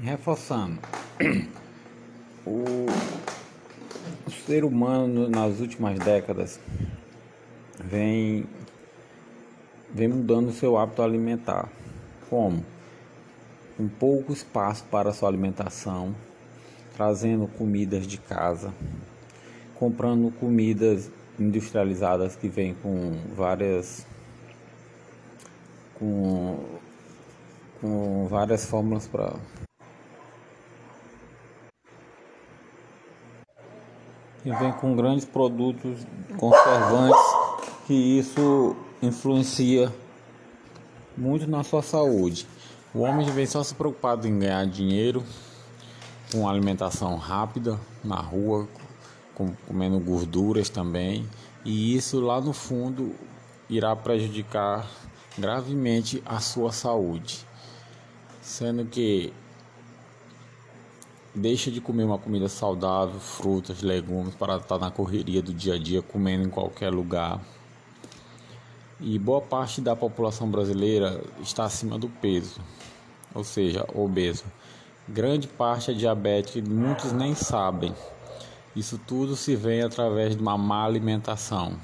Reforçando, o, ser humano nas últimas décadas vem, vem mudando seu hábito alimentar. Como? Com pouco espaço para sua alimentação, trazendo comidas de casa, comprando comidas industrializadas que vêm com várias com, com várias fórmulas para e vem com grandes produtos conservantes que isso influencia muito na sua saúde. O homem vem só se preocupado em ganhar dinheiro com alimentação rápida na rua, comendo gorduras também, e isso lá no fundo irá prejudicar gravemente a sua saúde, sendo que Deixa de comer uma comida saudável, frutas, legumes, para estar na correria do dia a dia, comendo em qualquer lugar. E boa parte da população brasileira está acima do peso, ou seja, obeso. Grande parte é diabética e muitos nem sabem. Isso tudo se vê através de uma má alimentação.